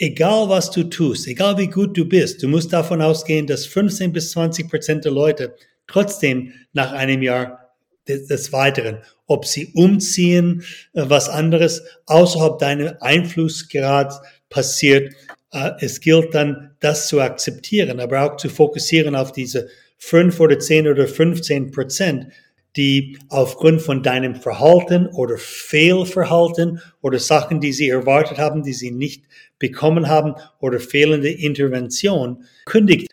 egal was du tust, egal wie gut du bist, du musst davon ausgehen, dass 15 bis 20 Prozent der Leute trotzdem nach einem Jahr des, des Weiteren, ob sie umziehen, äh, was anderes außerhalb deines Einflussgrads passiert, äh, es gilt dann, das zu akzeptieren, aber auch zu fokussieren auf diese 5 oder 10 oder 15 Prozent, die aufgrund von deinem Verhalten oder Fehlverhalten oder Sachen, die sie erwartet haben, die sie nicht bekommen haben oder fehlende Intervention kündigt.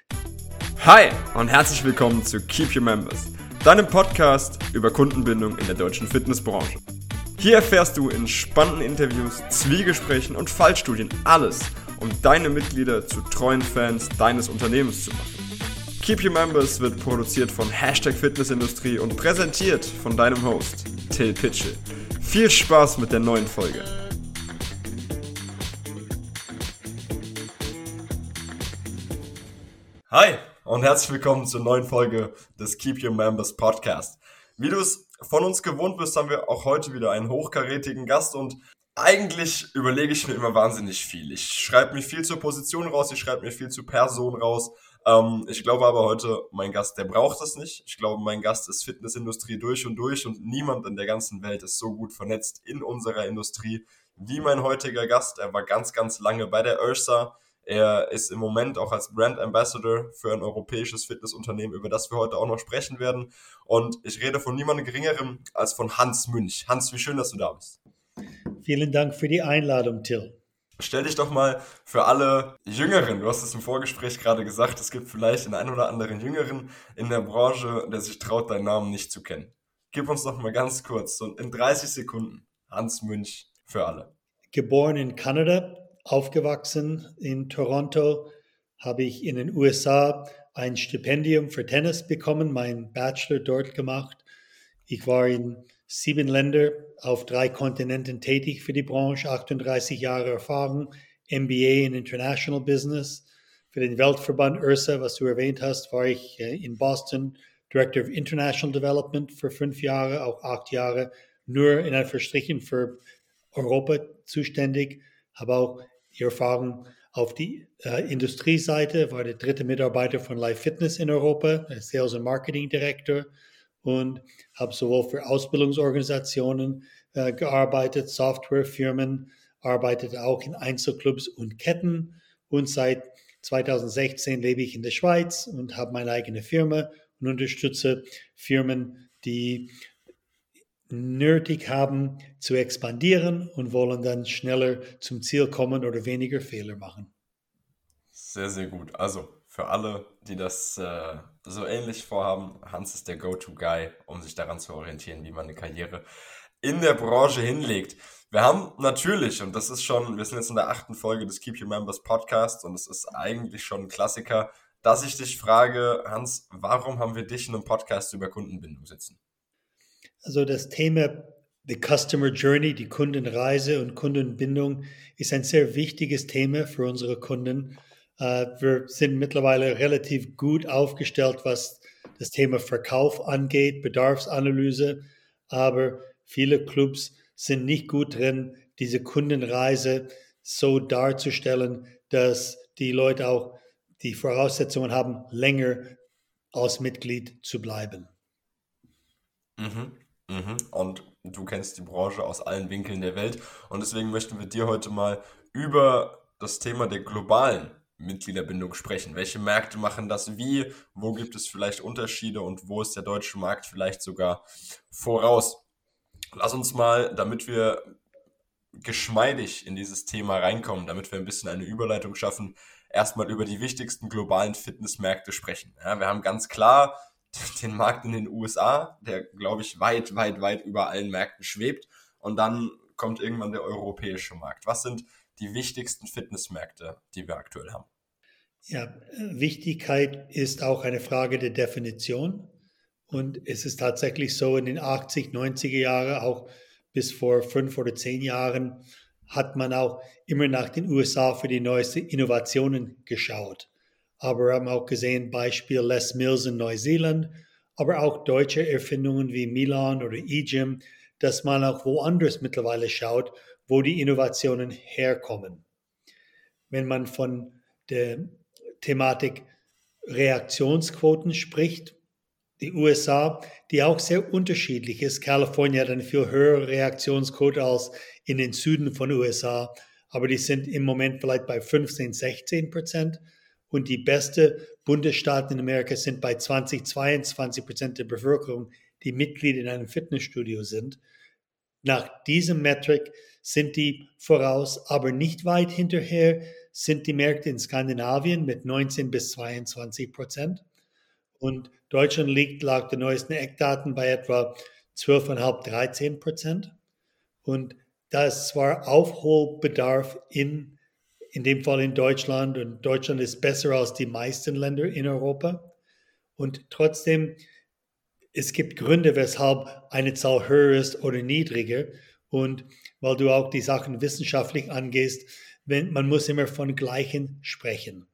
Hi und herzlich willkommen zu Keep Your Members, deinem Podcast über Kundenbindung in der deutschen Fitnessbranche. Hier erfährst du in spannenden Interviews, Zwiegesprächen und Fallstudien alles, um deine Mitglieder zu treuen Fans deines Unternehmens zu machen. Keep Your Members wird produziert von Hashtag Fitnessindustrie und präsentiert von deinem Host, Till Pitchell. Viel Spaß mit der neuen Folge. Hi und herzlich willkommen zur neuen Folge des Keep Your Members Podcast. Wie du es von uns gewohnt bist, haben wir auch heute wieder einen hochkarätigen Gast und eigentlich überlege ich mir immer wahnsinnig viel. Ich schreibe mir viel zur Position raus, ich schreibe mir viel zur Person raus ähm, ich glaube aber heute, mein Gast, der braucht das nicht. Ich glaube, mein Gast ist Fitnessindustrie durch und durch und niemand in der ganzen Welt ist so gut vernetzt in unserer Industrie wie mein heutiger Gast. Er war ganz, ganz lange bei der Ursa. Er ist im Moment auch als Brand Ambassador für ein europäisches Fitnessunternehmen, über das wir heute auch noch sprechen werden. Und ich rede von niemandem Geringerem als von Hans Münch. Hans, wie schön, dass du da bist. Vielen Dank für die Einladung, Till. Stell dich doch mal für alle Jüngeren, du hast es im Vorgespräch gerade gesagt, es gibt vielleicht den einen oder anderen Jüngeren in der Branche, der sich traut, deinen Namen nicht zu kennen. Gib uns doch mal ganz kurz, so in 30 Sekunden, Hans Münch für alle. Geboren in Kanada, aufgewachsen in Toronto, habe ich in den USA ein Stipendium für Tennis bekommen, meinen Bachelor dort gemacht. Ich war in sieben Länder auf drei Kontinenten tätig für die Branche, 38 Jahre Erfahrung, MBA in International Business. Für den Weltverband URSA, was du erwähnt hast, war ich äh, in Boston Director of International Development für fünf Jahre, auch acht Jahre nur in Anführungsstrichen für Europa zuständig, habe auch die Erfahrung auf die äh, Industrieseite, war der dritte Mitarbeiter von Life Fitness in Europa, Sales und Marketing Director und habe sowohl für Ausbildungsorganisationen äh, gearbeitet, Softwarefirmen, arbeitete auch in Einzelclubs und Ketten und seit 2016 lebe ich in der Schweiz und habe meine eigene Firma und unterstütze Firmen, die nötig haben zu expandieren und wollen dann schneller zum Ziel kommen oder weniger Fehler machen. Sehr, sehr gut. Also für alle, die das äh, so ähnlich vorhaben, Hans ist der Go-To-Guy, um sich daran zu orientieren, wie man eine Karriere in der Branche hinlegt. Wir haben natürlich, und das ist schon, wir sind jetzt in der achten Folge des Keep Your Members Podcast und es ist eigentlich schon ein Klassiker, dass ich dich frage, Hans, warum haben wir dich in einem Podcast über Kundenbindung sitzen? Also das Thema The Customer Journey, die Kundenreise und Kundenbindung ist ein sehr wichtiges Thema für unsere Kunden wir sind mittlerweile relativ gut aufgestellt, was das Thema Verkauf angeht, Bedarfsanalyse, aber viele Clubs sind nicht gut drin, diese Kundenreise so darzustellen, dass die Leute auch die Voraussetzungen haben, länger als Mitglied zu bleiben. Mhm, mhm. Und du kennst die Branche aus allen Winkeln der Welt und deswegen möchten wir dir heute mal über das Thema der globalen Mitgliederbindung sprechen. Welche Märkte machen das wie? Wo gibt es vielleicht Unterschiede und wo ist der deutsche Markt vielleicht sogar voraus? Lass uns mal, damit wir geschmeidig in dieses Thema reinkommen, damit wir ein bisschen eine Überleitung schaffen, erstmal über die wichtigsten globalen Fitnessmärkte sprechen. Ja, wir haben ganz klar den Markt in den USA, der, glaube ich, weit, weit, weit über allen Märkten schwebt. Und dann kommt irgendwann der europäische Markt. Was sind die wichtigsten Fitnessmärkte, die wir aktuell haben? Ja, Wichtigkeit ist auch eine Frage der Definition. Und es ist tatsächlich so, in den 80, 90er Jahren, auch bis vor fünf oder zehn Jahren, hat man auch immer nach den USA für die neuesten Innovationen geschaut. Aber wir haben auch gesehen, Beispiel Les Mills in Neuseeland, aber auch deutsche Erfindungen wie Milan oder eGym, dass man auch woanders mittlerweile schaut, wo die Innovationen herkommen. wenn man von der Thematik Reaktionsquoten spricht. Die USA, die auch sehr unterschiedlich ist. Kalifornien hat eine viel höhere Reaktionsquote als in den Süden von USA, aber die sind im Moment vielleicht bei 15, 16 Prozent. Und die besten Bundesstaaten in Amerika sind bei 20, 22 Prozent der Bevölkerung, die Mitglied in einem Fitnessstudio sind. Nach diesem Metrik sind die voraus, aber nicht weit hinterher sind die Märkte in Skandinavien mit 19 bis 22 Prozent. Und Deutschland liegt laut den neuesten Eckdaten bei etwa 12,5, 13 Prozent. Und da ist zwar Aufholbedarf in, in dem Fall in Deutschland und Deutschland ist besser als die meisten Länder in Europa. Und trotzdem, es gibt Gründe, weshalb eine Zahl höher ist oder niedriger. Und weil du auch die Sachen wissenschaftlich angehst, wenn, man muss immer von Gleichen sprechen.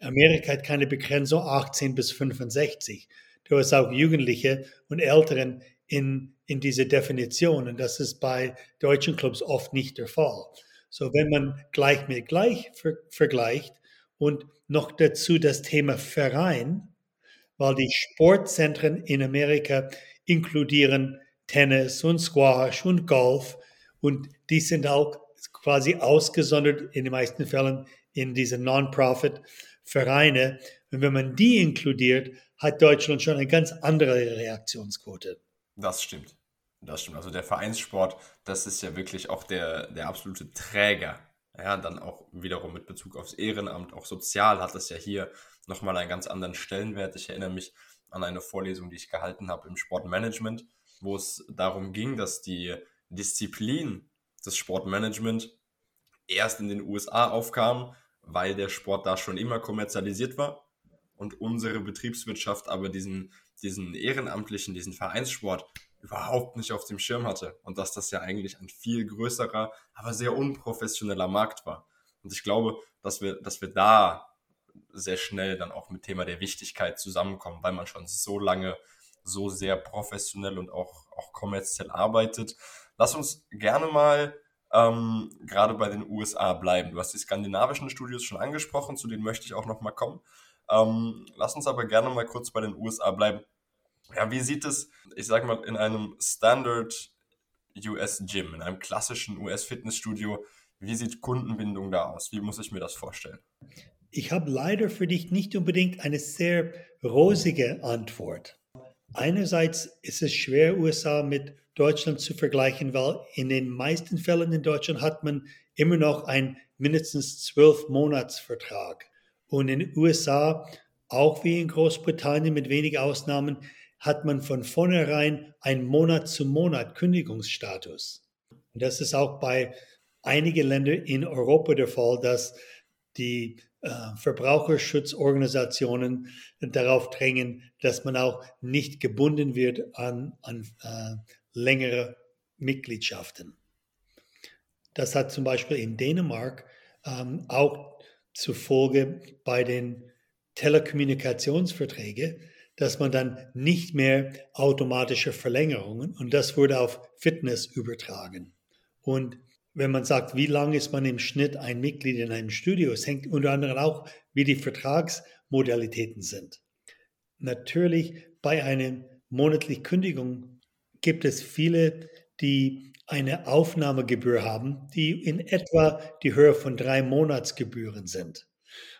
Amerika hat keine Begrenzung 18 bis 65. Du hast auch Jugendliche und Älteren in, in diese Definition und das ist bei deutschen Clubs oft nicht der Fall. So, wenn man gleich mit gleich ver vergleicht und noch dazu das Thema Verein, weil die Sportzentren in Amerika inkludieren Tennis und Squash und Golf und die sind auch quasi ausgesondert in den meisten Fällen in diese Non-Profit-Vereine. Und wenn man die inkludiert, hat Deutschland schon eine ganz andere Reaktionsquote. Das stimmt. Das stimmt. Also der Vereinssport, das ist ja wirklich auch der, der absolute Träger. Ja, dann auch wiederum mit Bezug aufs Ehrenamt, auch sozial hat das ja hier nochmal einen ganz anderen Stellenwert. Ich erinnere mich an eine Vorlesung, die ich gehalten habe im Sportmanagement, wo es darum ging, dass die Disziplin des Sportmanagement erst in den USA aufkam, weil der Sport da schon immer kommerzialisiert war und unsere Betriebswirtschaft aber diesen, diesen ehrenamtlichen, diesen Vereinssport überhaupt nicht auf dem Schirm hatte und dass das ja eigentlich ein viel größerer, aber sehr unprofessioneller Markt war. Und ich glaube, dass wir, dass wir da sehr schnell dann auch mit Thema der Wichtigkeit zusammenkommen, weil man schon so lange so sehr professionell und auch, auch kommerziell arbeitet. Lass uns gerne mal ähm, gerade bei den USA bleiben. Du hast die skandinavischen Studios schon angesprochen, zu denen möchte ich auch noch mal kommen. Ähm, lass uns aber gerne mal kurz bei den USA bleiben. Ja, wie sieht es, ich sage mal, in einem Standard US Gym, in einem klassischen US Fitnessstudio, wie sieht Kundenbindung da aus? Wie muss ich mir das vorstellen? Ich habe leider für dich nicht unbedingt eine sehr rosige Antwort. Einerseits ist es schwer, USA mit Deutschland zu vergleichen, weil in den meisten Fällen in Deutschland hat man immer noch einen mindestens zwölf Monatsvertrag. Und in den USA, auch wie in Großbritannien mit wenigen Ausnahmen, hat man von vornherein einen Monat zu Monat Kündigungsstatus. Und das ist auch bei einigen Ländern in Europa der Fall, dass die Verbraucherschutzorganisationen darauf drängen, dass man auch nicht gebunden wird an, an äh, längere Mitgliedschaften. Das hat zum Beispiel in Dänemark ähm, auch zur Folge bei den Telekommunikationsverträgen, dass man dann nicht mehr automatische Verlängerungen und das wurde auf Fitness übertragen. Und wenn man sagt, wie lange ist man im Schnitt ein Mitglied in einem Studio, es hängt unter anderem auch, wie die Vertragsmodalitäten sind. Natürlich bei einer monatlichen Kündigung gibt es viele, die eine Aufnahmegebühr haben, die in etwa die Höhe von drei Monatsgebühren sind.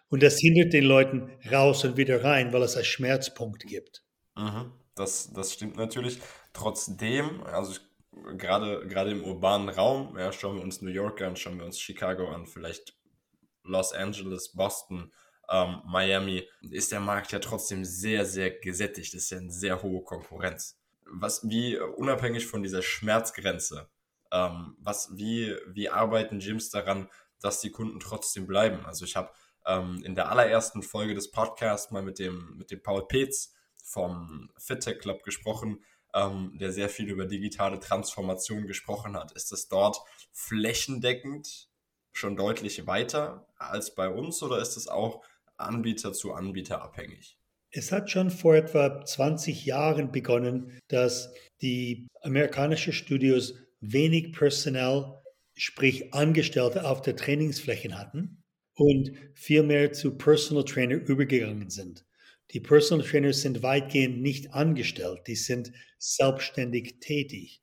Und das hindert den Leuten raus und wieder rein, weil es einen Schmerzpunkt gibt. Mhm, das, das stimmt natürlich. Trotzdem, also ich gerade, gerade im urbanen Raum, ja, schauen wir uns New York an, schauen wir uns Chicago an, vielleicht Los Angeles, Boston, ähm, Miami, ist der Markt ja trotzdem sehr, sehr gesättigt. Das ist ja eine sehr hohe Konkurrenz. Was, wie, unabhängig von dieser Schmerzgrenze, ähm, was, wie, wie arbeiten Gyms daran, dass die Kunden trotzdem bleiben? Also ich habe ähm, in der allerersten Folge des Podcasts mal mit dem, mit dem Paul Petz vom FitTech Club gesprochen, ähm, der sehr viel über digitale Transformation gesprochen hat. Ist es dort flächendeckend schon deutlich weiter als bei uns oder ist es auch Anbieter zu Anbieter abhängig? Es hat schon vor etwa 20 Jahren begonnen, dass die amerikanischen Studios wenig Personal, sprich Angestellte auf der Trainingsflächen hatten. und viel mehr zu Personal Trainer übergegangen sind. Die Personal Trainers sind weitgehend nicht angestellt, die sind selbstständig tätig.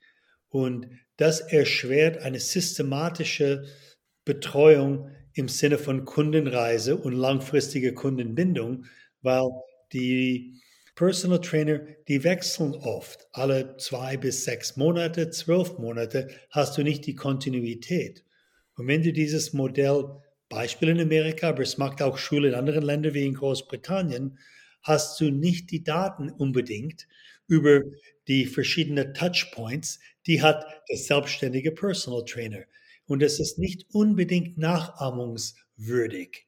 Und das erschwert eine systematische Betreuung im Sinne von Kundenreise und langfristige Kundenbindung, weil die Personal Trainer, die wechseln oft. Alle zwei bis sechs Monate, zwölf Monate hast du nicht die Kontinuität. Und wenn du dieses Modell, Beispiel in Amerika, aber es macht auch Schule in anderen Ländern wie in Großbritannien, hast du nicht die Daten unbedingt über die verschiedenen Touchpoints, die hat der selbstständige Personal Trainer. Und es ist nicht unbedingt nachahmungswürdig.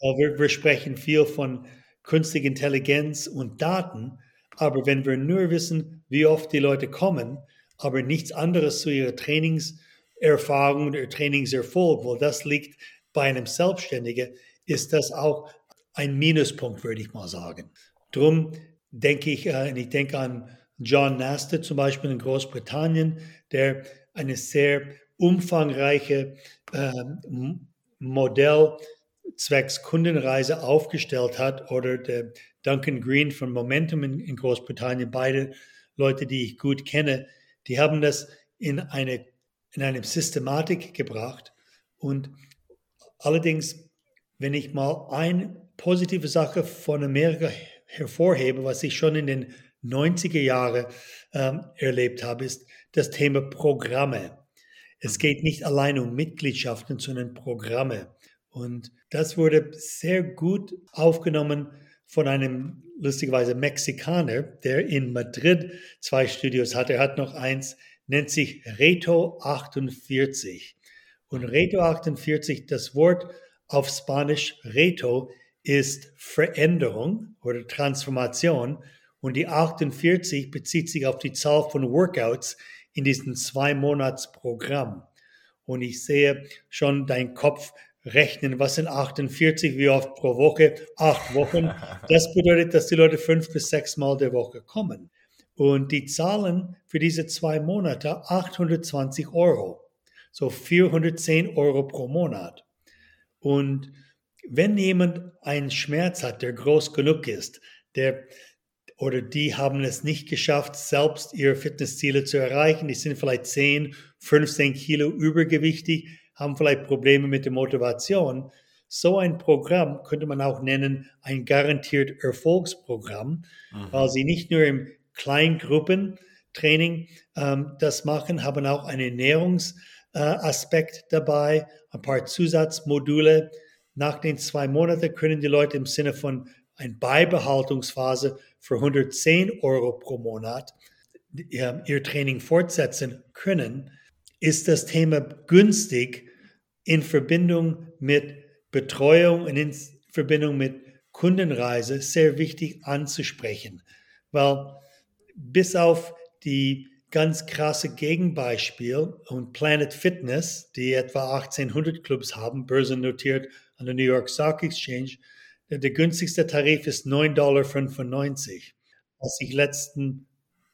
Wir, wir sprechen viel von künstlicher Intelligenz und Daten, aber wenn wir nur wissen, wie oft die Leute kommen, aber nichts anderes zu ihrer Trainingserfahrung oder Trainingserfolg, weil das liegt bei einem Selbstständigen, ist das auch ein Minuspunkt, würde ich mal sagen. Drum denke ich, äh, ich denke an John Naster zum Beispiel in Großbritannien, der eine sehr umfangreiche äh, Modell zwecks Kundenreise aufgestellt hat oder der Duncan Green von Momentum in, Großbritannien, beide Leute, die ich gut kenne, die haben das in eine, in eine Systematik gebracht. Und allerdings, wenn ich mal eine positive Sache von Amerika hervorhebe, was ich schon in den 90er Jahren ähm, erlebt habe, ist das Thema Programme. Es geht nicht allein um Mitgliedschaften, sondern Programme. Und das wurde sehr gut aufgenommen von einem lustigerweise Mexikaner, der in Madrid zwei Studios hat. Er hat noch eins, nennt sich Reto 48. Und Reto 48, das Wort auf Spanisch Reto ist Veränderung oder Transformation und die 48 bezieht sich auf die Zahl von Workouts in diesem Zwei-Monats-Programm. Und ich sehe schon dein Kopf rechnen, was sind 48, wie oft pro Woche? Acht Wochen. Das bedeutet, dass die Leute fünf bis sechs Mal der Woche kommen. Und die zahlen für diese zwei Monate 820 Euro. So 410 Euro pro Monat. Und wenn jemand einen Schmerz hat, der groß genug ist, der oder die haben es nicht geschafft, selbst ihre Fitnessziele zu erreichen, die sind vielleicht 10, 15 Kilo übergewichtig, haben vielleicht Probleme mit der Motivation. So ein Programm könnte man auch nennen ein garantiert Erfolgsprogramm, mhm. weil sie nicht nur im Kleingruppentraining ähm, das machen, haben auch einen Ernährungsaspekt äh, dabei, ein paar Zusatzmodule. Nach den zwei Monaten können die Leute im Sinne von eine Beibehaltungsphase für 110 Euro pro Monat ihr Training fortsetzen können ist das Thema günstig in Verbindung mit Betreuung und in Verbindung mit Kundenreise sehr wichtig anzusprechen, weil bis auf die ganz krasse Gegenbeispiel und Planet Fitness, die etwa 1800 Clubs haben, börsennotiert an der New York Stock Exchange, der, günstigste Tarif ist 9,95 Dollar. Als ich letzten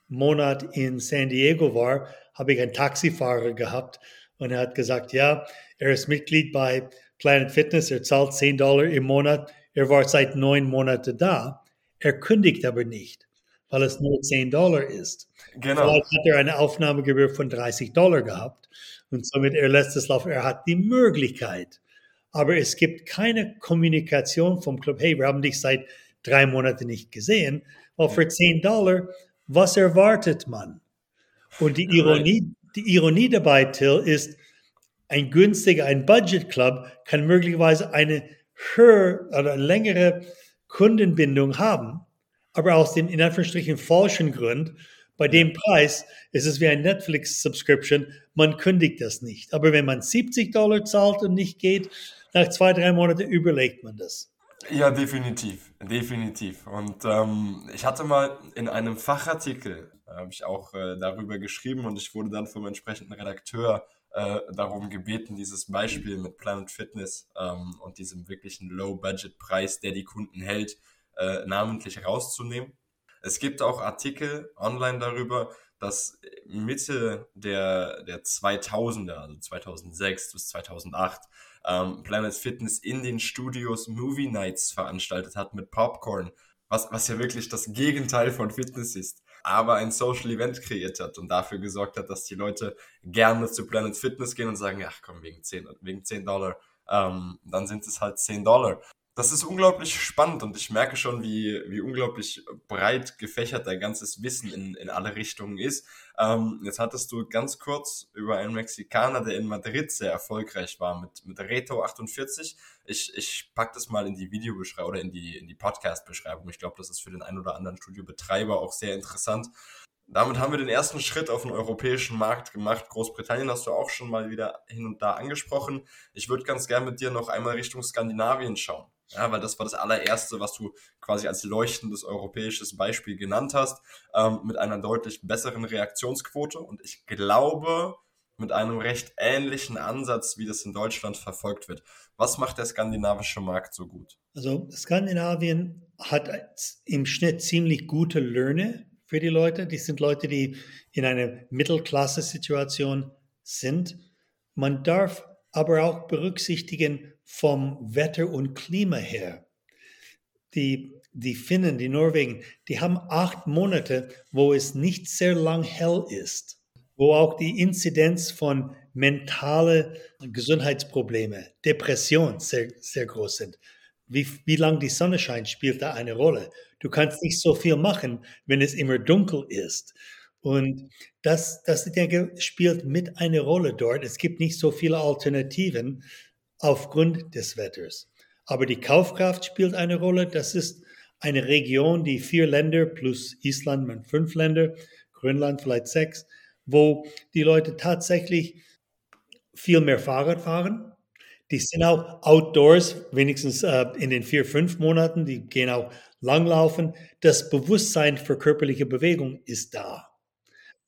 Monat in San Diego war, habe ich einen Taxifahrer gehabt und er hat gesagt, ja, er ist Mitglied bei Planet Fitness, er zahlt 10 Dollar im Monat, er war seit neun Monaten da, er kündigt aber nicht, weil es nur 10 Dollar ist. Genau. Vielleicht hat er eine Aufnahmegebühr von 30 Dollar gehabt und somit er lässt es laufen. Er hat die Möglichkeit, aber es gibt keine Kommunikation vom Club, hey, wir haben dich seit drei Monaten nicht gesehen, weil für 10 Dollar, was erwartet man? Und die Ironie, die Ironie dabei, Till, ist, ein günstiger, ein Budget Club kann möglicherweise eine höhere oder längere Kundenbindung haben, aber aus dem in Anführungsstrichen falschen Grund, bei dem Preis ist es wie ein Netflix-Subscription, man kündigt das nicht. Aber wenn man 70 Dollar zahlt und nicht geht, nach zwei, drei Monaten überlegt man das. Ja, definitiv, definitiv. Und ähm, ich hatte mal in einem Fachartikel habe ich auch äh, darüber geschrieben und ich wurde dann vom entsprechenden Redakteur äh, darum gebeten, dieses Beispiel mit Planet Fitness ähm, und diesem wirklichen Low-Budget-Preis, der die Kunden hält, äh, namentlich rauszunehmen. Es gibt auch Artikel online darüber, dass Mitte der, der 2000er, also 2006 bis 2008, ähm, Planet Fitness in den Studios Movie Nights veranstaltet hat mit Popcorn, was, was ja wirklich das Gegenteil von Fitness ist, aber ein Social Event kreiert hat und dafür gesorgt hat, dass die Leute gerne zu Planet Fitness gehen und sagen, ach komm, wegen 10, wegen 10 Dollar, ähm, dann sind es halt 10 Dollar das ist unglaublich spannend und ich merke schon, wie, wie unglaublich breit gefächert dein ganzes Wissen in, in alle Richtungen ist. Ähm, jetzt hattest du ganz kurz über einen Mexikaner, der in Madrid sehr erfolgreich war, mit, mit Reto 48. Ich, ich pack das mal in die Videobeschreibung oder in die, in die Podcast-Beschreibung. Ich glaube, das ist für den einen oder anderen Studiobetreiber auch sehr interessant. Damit haben wir den ersten Schritt auf den europäischen Markt gemacht. Großbritannien hast du auch schon mal wieder hin und da angesprochen. Ich würde ganz gern mit dir noch einmal Richtung Skandinavien schauen. Ja, weil das war das allererste, was du quasi als leuchtendes europäisches Beispiel genannt hast, ähm, mit einer deutlich besseren Reaktionsquote und ich glaube mit einem recht ähnlichen Ansatz, wie das in Deutschland verfolgt wird. Was macht der skandinavische Markt so gut? Also Skandinavien hat im Schnitt ziemlich gute Löhne für die Leute. Die sind Leute, die in einer Mittelklasse-Situation sind. Man darf aber auch berücksichtigen vom Wetter und Klima her. Die, die Finnen, die Norwegen, die haben acht Monate, wo es nicht sehr lang hell ist, wo auch die Inzidenz von mentale Gesundheitsprobleme, Depression sehr, sehr groß sind. Wie, wie lang die Sonne scheint, spielt da eine Rolle. Du kannst nicht so viel machen, wenn es immer dunkel ist. Und das, das ich denke, spielt mit eine Rolle dort. Es gibt nicht so viele Alternativen aufgrund des Wetters. Aber die Kaufkraft spielt eine Rolle. Das ist eine Region, die vier Länder plus Island mit fünf Länder, Grönland vielleicht sechs, wo die Leute tatsächlich viel mehr Fahrrad fahren. Die sind auch outdoors, wenigstens äh, in den vier, fünf Monaten. Die gehen auch langlaufen. Das Bewusstsein für körperliche Bewegung ist da.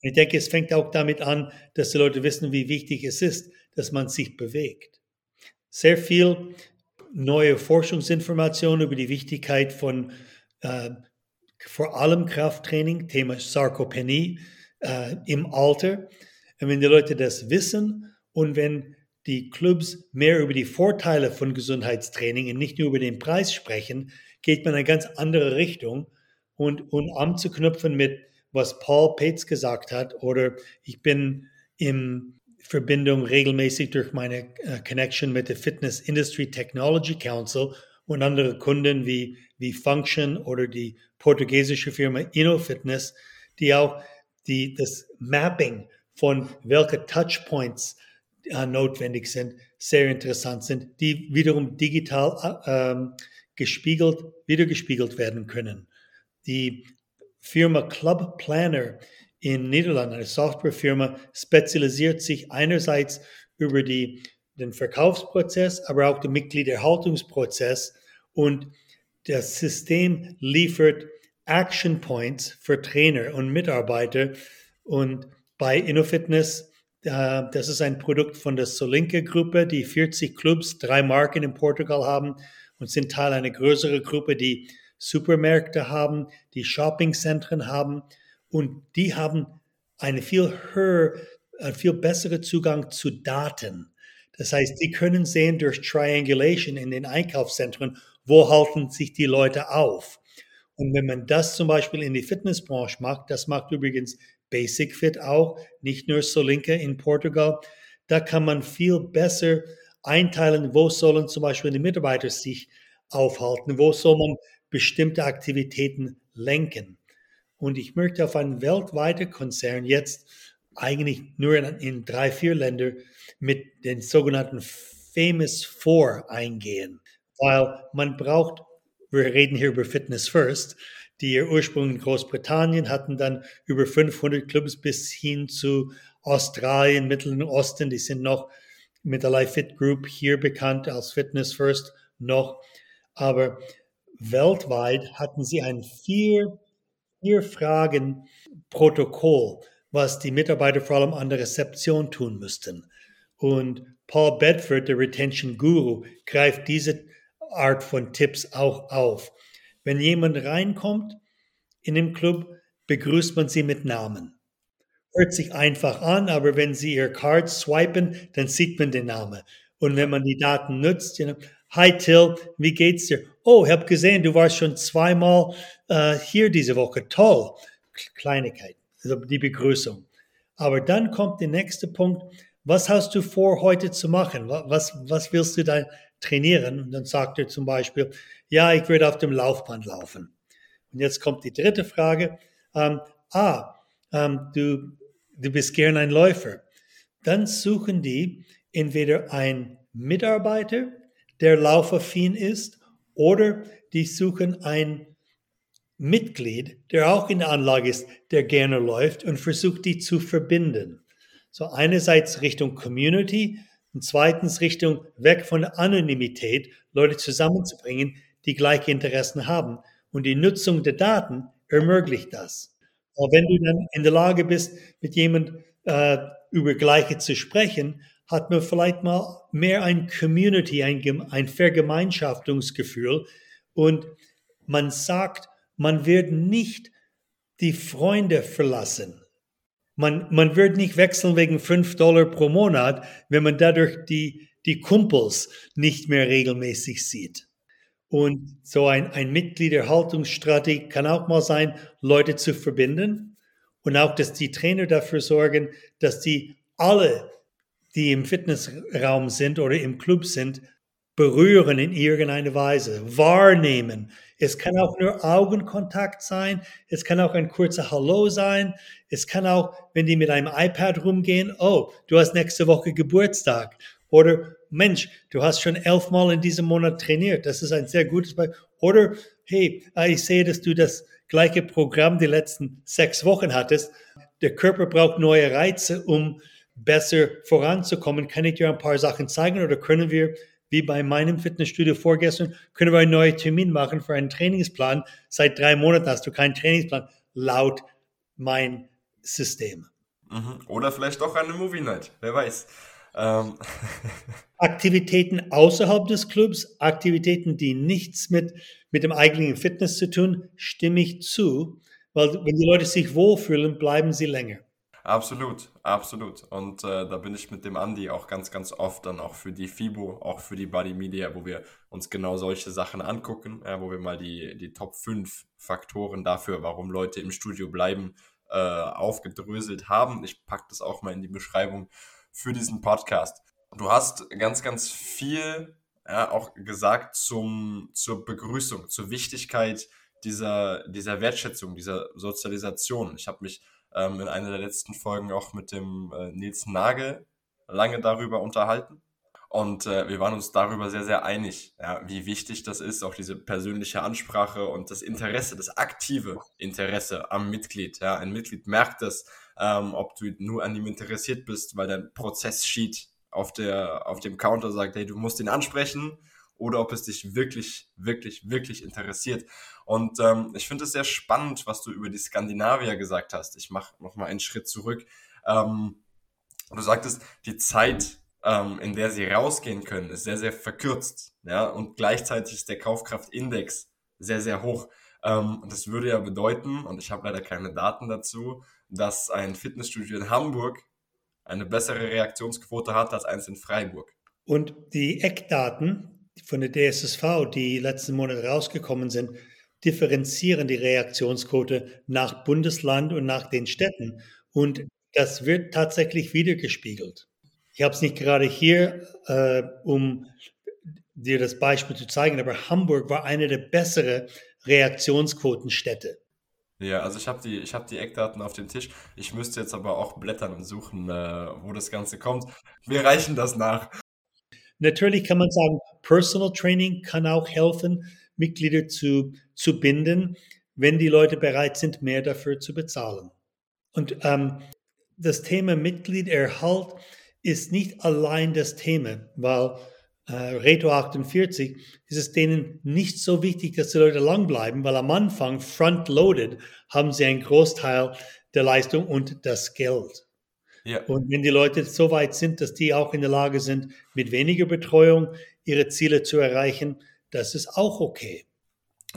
Ich denke, es fängt auch damit an, dass die Leute wissen, wie wichtig es ist, dass man sich bewegt. Sehr viel neue Forschungsinformationen über die Wichtigkeit von äh, vor allem Krafttraining, Thema Sarkopenie äh, im Alter. Und wenn die Leute das wissen und wenn die Clubs mehr über die Vorteile von Gesundheitstraining und nicht nur über den Preis sprechen, geht man in eine ganz andere Richtung. Und, und anzuknüpfen mit was Paul Pates gesagt hat, oder ich bin in Verbindung regelmäßig durch meine uh, Connection mit der Fitness Industry Technology Council und andere Kunden wie, wie Function oder die portugiesische Firma InnoFitness, die auch die, das Mapping von welche Touchpoints uh, notwendig sind, sehr interessant sind, die wiederum digital uh, gespiegelt, wiedergespiegelt werden können. Die Firma Club Planner in Niederlanden, eine Softwarefirma, spezialisiert sich einerseits über die, den Verkaufsprozess, aber auch den Mitgliederhaltungsprozess. Und das System liefert Action Points für Trainer und Mitarbeiter. Und bei InnoFitness, äh, das ist ein Produkt von der Solinke-Gruppe, die 40 Clubs, drei Marken in Portugal haben und sind Teil einer größeren Gruppe, die Supermärkte haben, die Shoppingzentren haben und die haben einen viel höher, einen viel besseren Zugang zu Daten. Das heißt, die können sehen durch Triangulation in den Einkaufszentren, wo halten sich die Leute auf. Und wenn man das zum Beispiel in die Fitnessbranche macht, das macht übrigens Basic Fit auch, nicht nur Solinka in Portugal, da kann man viel besser einteilen, wo sollen zum Beispiel die Mitarbeiter sich aufhalten, wo soll man bestimmte Aktivitäten lenken. Und ich möchte auf einen weltweiten Konzern jetzt eigentlich nur in, in drei, vier Ländern mit den sogenannten Famous Four eingehen, weil man braucht, wir reden hier über Fitness First, die ihr Ursprung in Großbritannien hatten dann über 500 Clubs bis hin zu Australien, Mittleren Osten, die sind noch mit der Life Fit Group hier bekannt als Fitness First noch, aber weltweit hatten sie ein vier vier Fragen Protokoll, was die Mitarbeiter vor allem an der Rezeption tun müssten. Und Paul Bedford, der Retention Guru, greift diese Art von Tipps auch auf. Wenn jemand reinkommt in dem Club begrüßt man sie mit Namen. Hört sich einfach an, aber wenn sie ihr Card swipen, dann sieht man den Namen. Und wenn man die Daten nutzt, you know, Hi Till, wie geht's dir? Oh, ich habe gesehen, du warst schon zweimal äh, hier diese Woche. Toll. Kleinigkeit, also die Begrüßung. Aber dann kommt der nächste Punkt. Was hast du vor, heute zu machen? Was, was willst du da trainieren? Und dann sagt er zum Beispiel, ja, ich werde auf dem Laufband laufen. Und jetzt kommt die dritte Frage. Ähm, ah, ähm, du, du bist gern ein Läufer. Dann suchen die entweder einen Mitarbeiter, der laufaffin ist, oder die suchen ein Mitglied, der auch in der Anlage ist, der gerne läuft und versucht, die zu verbinden. So einerseits Richtung Community und zweitens Richtung weg von Anonymität, Leute zusammenzubringen, die gleiche Interessen haben. Und die Nutzung der Daten ermöglicht das. Aber wenn du dann in der Lage bist, mit jemand äh, über Gleiche zu sprechen, hat man vielleicht mal mehr ein Community, ein, ein Vergemeinschaftungsgefühl und man sagt, man wird nicht die Freunde verlassen. Man, man wird nicht wechseln wegen fünf Dollar pro Monat, wenn man dadurch die, die Kumpels nicht mehr regelmäßig sieht. Und so ein, ein Mitgliederhaltungsstrategie kann auch mal sein, Leute zu verbinden und auch, dass die Trainer dafür sorgen, dass die alle, die im Fitnessraum sind oder im Club sind, berühren in irgendeiner Weise, wahrnehmen. Es kann auch nur Augenkontakt sein, es kann auch ein kurzer Hallo sein, es kann auch, wenn die mit einem iPad rumgehen, oh, du hast nächste Woche Geburtstag oder Mensch, du hast schon elfmal in diesem Monat trainiert, das ist ein sehr gutes Beispiel. Oder hey, ich sehe, dass du das gleiche Programm die letzten sechs Wochen hattest. Der Körper braucht neue Reize, um besser voranzukommen. Kann ich dir ein paar Sachen zeigen oder können wir wie bei meinem Fitnessstudio vorgestern, können wir einen neuen Termin machen für einen Trainingsplan. Seit drei Monaten hast du keinen Trainingsplan, laut mein System. Mhm. Oder vielleicht doch eine Movie Night, wer weiß. Ähm. Aktivitäten außerhalb des Clubs, Aktivitäten, die nichts mit, mit dem eigenen Fitness zu tun, stimme ich zu, weil wenn die Leute sich wohlfühlen, bleiben sie länger. Absolut, absolut. Und äh, da bin ich mit dem Andi auch ganz, ganz oft dann auch für die FIBO, auch für die Body Media, wo wir uns genau solche Sachen angucken, ja, wo wir mal die, die Top 5 Faktoren dafür, warum Leute im Studio bleiben, äh, aufgedröselt haben. Ich packe das auch mal in die Beschreibung für diesen Podcast. Du hast ganz, ganz viel ja, auch gesagt zum, zur Begrüßung, zur Wichtigkeit dieser, dieser Wertschätzung, dieser Sozialisation. Ich habe mich ähm, in einer der letzten Folgen auch mit dem äh, Nils Nagel lange darüber unterhalten. Und äh, wir waren uns darüber sehr, sehr einig, ja, wie wichtig das ist, auch diese persönliche Ansprache und das Interesse, das aktive Interesse am Mitglied. Ja. Ein Mitglied merkt es, ähm, ob du nur an ihm interessiert bist, weil dein Prozesssheet auf, der, auf dem Counter sagt, hey, du musst ihn ansprechen oder ob es dich wirklich, wirklich, wirklich interessiert. Und ähm, ich finde es sehr spannend, was du über die Skandinavier gesagt hast. Ich mache nochmal einen Schritt zurück. Ähm, du sagtest, die Zeit, ähm, in der sie rausgehen können, ist sehr, sehr verkürzt. Ja? Und gleichzeitig ist der Kaufkraftindex sehr, sehr hoch. Ähm, das würde ja bedeuten, und ich habe leider keine Daten dazu, dass ein Fitnessstudio in Hamburg eine bessere Reaktionsquote hat als eins in Freiburg. Und die Eckdaten, von der DSSV, die letzten Monate rausgekommen sind, differenzieren die Reaktionsquote nach Bundesland und nach den Städten. Und das wird tatsächlich wiedergespiegelt. Ich habe es nicht gerade hier, äh, um dir das Beispiel zu zeigen, aber Hamburg war eine der besseren Reaktionsquotenstädte. Ja, also ich habe die, hab die Eckdaten auf dem Tisch. Ich müsste jetzt aber auch blättern und suchen, äh, wo das Ganze kommt. Wir reichen das nach. Natürlich kann man sagen, Personal Training kann auch helfen, Mitglieder zu, zu binden, wenn die Leute bereit sind, mehr dafür zu bezahlen. Und ähm, das Thema Mitgliederhalt ist nicht allein das Thema, weil äh, Reto 48 ist es denen nicht so wichtig, dass die Leute lang bleiben, weil am Anfang, front-loaded, haben sie einen Großteil der Leistung und das Geld. Ja. Und wenn die Leute so weit sind, dass die auch in der Lage sind, mit weniger Betreuung ihre Ziele zu erreichen, das ist auch okay.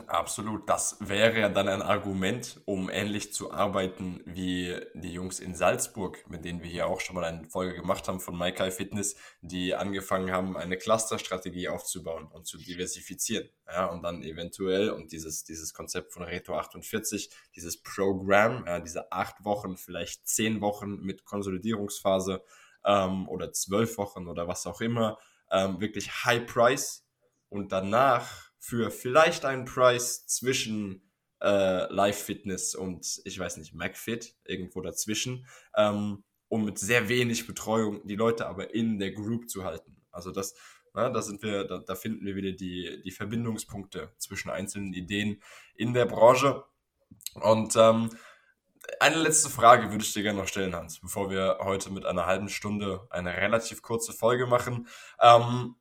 Absolut. Das wäre ja dann ein Argument, um ähnlich zu arbeiten wie die Jungs in Salzburg, mit denen wir hier auch schon mal eine Folge gemacht haben von MyKai Fitness, die angefangen haben, eine Clusterstrategie aufzubauen und zu diversifizieren. Ja, und dann eventuell, und dieses, dieses Konzept von Reto 48, dieses Programm, ja, diese acht Wochen, vielleicht zehn Wochen mit Konsolidierungsphase ähm, oder zwölf Wochen oder was auch immer, ähm, wirklich High Price und danach für vielleicht einen Preis zwischen äh, Live Fitness und ich weiß nicht, MacFit, irgendwo dazwischen, ähm, um mit sehr wenig Betreuung die Leute aber in der Group zu halten. Also das, na, da sind wir, da, da finden wir wieder die, die Verbindungspunkte zwischen einzelnen Ideen in der Branche. Und ähm, eine letzte Frage würde ich dir gerne noch stellen, Hans, bevor wir heute mit einer halben Stunde eine relativ kurze Folge machen. Ähm,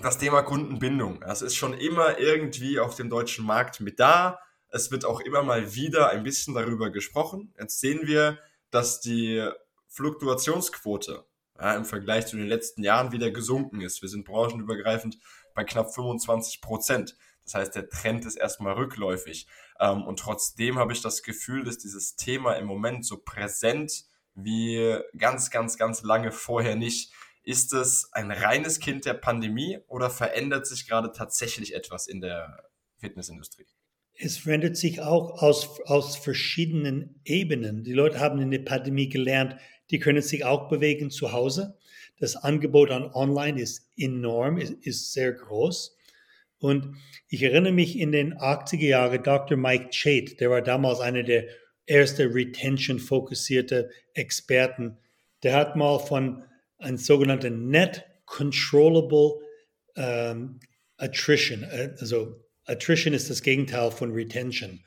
das Thema Kundenbindung. Das ist schon immer irgendwie auf dem deutschen Markt mit da. Es wird auch immer mal wieder ein bisschen darüber gesprochen. Jetzt sehen wir, dass die Fluktuationsquote ja, im Vergleich zu den letzten Jahren wieder gesunken ist. Wir sind branchenübergreifend bei knapp 25 Prozent. Das heißt, der Trend ist erstmal rückläufig. Ähm, und trotzdem habe ich das Gefühl, dass dieses Thema im Moment so präsent wie ganz, ganz, ganz lange vorher nicht. Ist es ein reines Kind der Pandemie oder verändert sich gerade tatsächlich etwas in der Fitnessindustrie? Es verändert sich auch aus, aus verschiedenen Ebenen. Die Leute haben in der Pandemie gelernt, die können sich auch bewegen zu Hause. Das Angebot an Online ist enorm, ist, ist sehr groß. Und ich erinnere mich in den 80er Jahren, Dr. Mike Chait, der war damals einer der ersten Retention-fokussierte Experten, der hat mal von ein sogenannter Net Controllable ähm, Attrition. Äh, also Attrition ist das Gegenteil von Retention.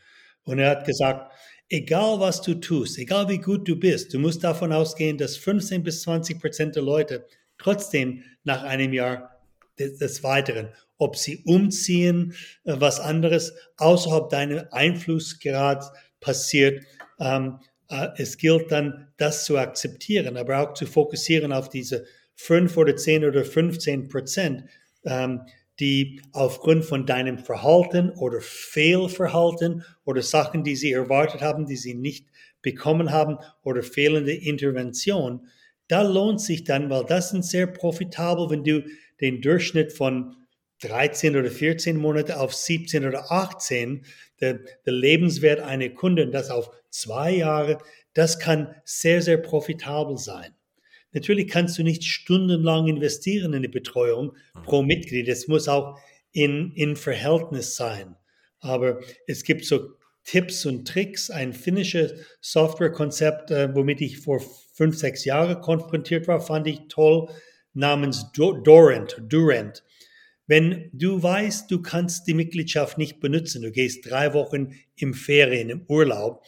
Und er hat gesagt, egal was du tust, egal wie gut du bist, du musst davon ausgehen, dass 15 bis 20 Prozent der Leute trotzdem nach einem Jahr des, des Weiteren, ob sie umziehen, äh, was anderes, außerhalb deines Einflussgrads passiert, ähm, äh, es gilt dann, das zu akzeptieren, aber auch zu fokussieren auf diese 5 oder 10 oder 15 Prozent, ähm, die aufgrund von deinem Verhalten oder Fehlverhalten oder Sachen, die sie erwartet haben, die sie nicht bekommen haben oder fehlende Intervention, da lohnt sich dann, weil das sind sehr profitabel, wenn du den Durchschnitt von 13 oder 14 Monate auf 17 oder 18, der, der Lebenswert einer Kundin, das auf zwei Jahre, das kann sehr, sehr profitabel sein. Natürlich kannst du nicht stundenlang investieren in die Betreuung mhm. pro Mitglied. Es muss auch in, in Verhältnis sein. Aber es gibt so Tipps und Tricks. Ein finnisches Softwarekonzept, äh, womit ich vor fünf, sechs Jahren konfrontiert war, fand ich toll, namens Dorent, Durant. Wenn du weißt, du kannst die Mitgliedschaft nicht benutzen, du gehst drei Wochen im Ferien, im Urlaub,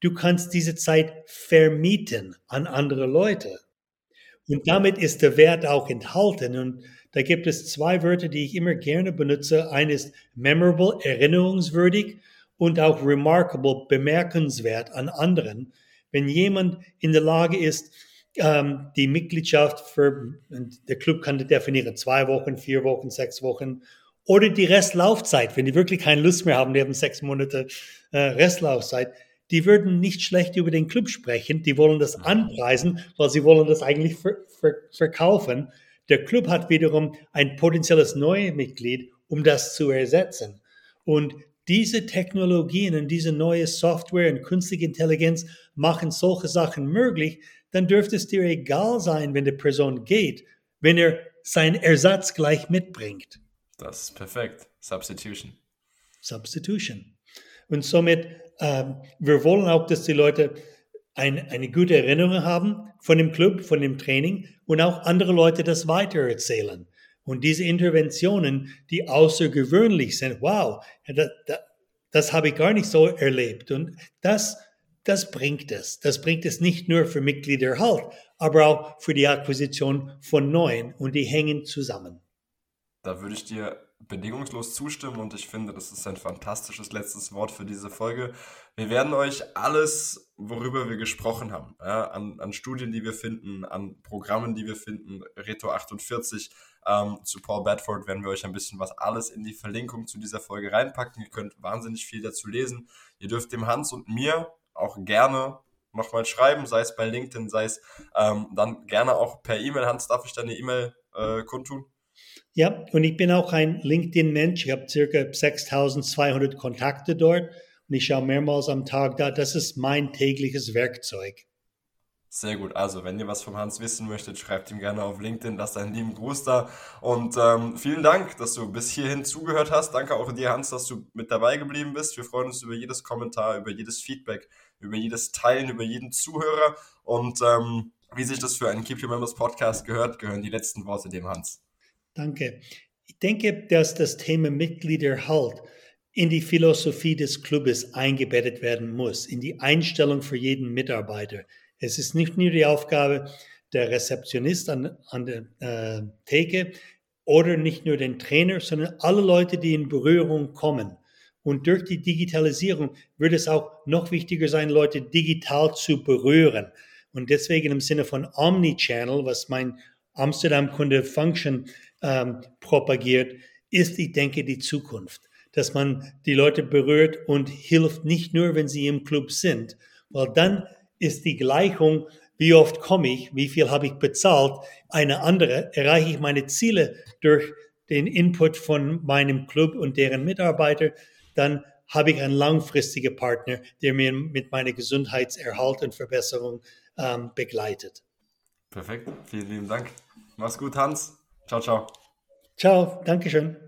du kannst diese Zeit vermieten an andere Leute. Und damit ist der Wert auch enthalten. Und da gibt es zwei Wörter, die ich immer gerne benutze. Ein ist memorable, erinnerungswürdig und auch remarkable, bemerkenswert an anderen. Wenn jemand in der Lage ist, ähm, die Mitgliedschaft für, der Club kann definieren, zwei Wochen, vier Wochen, sechs Wochen oder die Restlaufzeit, wenn die wirklich keine Lust mehr haben, die haben sechs Monate äh, Restlaufzeit, die würden nicht schlecht über den Club sprechen, die wollen das anpreisen, weil sie wollen das eigentlich ver ver verkaufen. Der Club hat wiederum ein potenzielles neues Mitglied, um das zu ersetzen. Und diese Technologien und diese neue Software und künstliche Intelligenz machen solche Sachen möglich, dann dürfte es dir egal sein, wenn die Person geht, wenn er seinen Ersatz gleich mitbringt. Das ist perfekt. Substitution. Substitution. Und somit, ähm, wir wollen auch, dass die Leute ein, eine gute Erinnerung haben von dem Club, von dem Training und auch andere Leute das weitererzählen. Und diese Interventionen, die außergewöhnlich sind, wow, das, das, das habe ich gar nicht so erlebt. Und das das bringt es. Das bringt es nicht nur für Mitglieder halt, aber auch für die Akquisition von neuen und die hängen zusammen. Da würde ich dir bedingungslos zustimmen und ich finde, das ist ein fantastisches letztes Wort für diese Folge. Wir werden euch alles, worüber wir gesprochen haben, ja, an, an, Studien, die wir finden, an Programmen, die wir finden, Reto 48, Ähm, zu Paul Bedford werden wir euch ein bisschen was alles in die Verlinkung zu dieser Folge reinpacken. Ihr könnt wahnsinnig viel dazu lesen. Ihr dürft dem Hans und mir auch gerne nochmal schreiben, sei es bei LinkedIn, sei es ähm, dann gerne auch per E-Mail. Hans, darf ich deine E-Mail äh, kundtun? Ja, und ich bin auch ein LinkedIn-Mensch. Ich habe circa 6200 Kontakte dort und ich schaue mehrmals am Tag da. Das ist mein tägliches Werkzeug. Sehr gut. Also, wenn ihr was vom Hans wissen möchtet, schreibt ihm gerne auf LinkedIn. Lasst einen lieben Gruß da. Und ähm, vielen Dank, dass du bis hierhin zugehört hast. Danke auch dir, Hans, dass du mit dabei geblieben bist. Wir freuen uns über jedes Kommentar, über jedes Feedback, über jedes Teilen, über jeden Zuhörer. Und ähm, wie sich das für einen Keep Your Members Podcast gehört, gehören die letzten Worte dem Hans. Danke. Ich denke, dass das Thema Mitgliederhalt in die Philosophie des Clubes eingebettet werden muss, in die Einstellung für jeden Mitarbeiter. Es ist nicht nur die Aufgabe der Rezeptionist an, an der äh, Theke oder nicht nur den Trainer, sondern alle Leute, die in Berührung kommen. Und durch die Digitalisierung wird es auch noch wichtiger sein, Leute digital zu berühren. Und deswegen im Sinne von Omnichannel, was mein Amsterdam-Kunde Function ähm, propagiert, ist, ich denke, die Zukunft. Dass man die Leute berührt und hilft nicht nur, wenn sie im Club sind, weil dann ist die Gleichung, wie oft komme ich, wie viel habe ich bezahlt, eine andere. Erreiche ich meine Ziele durch den Input von meinem Club und deren Mitarbeiter, dann habe ich einen langfristigen Partner, der mir mit meiner Gesundheitserhalt und Verbesserung ähm, begleitet. Perfekt, vielen lieben Dank. Mach's gut, Hans. Ciao, ciao. Ciao, Dankeschön.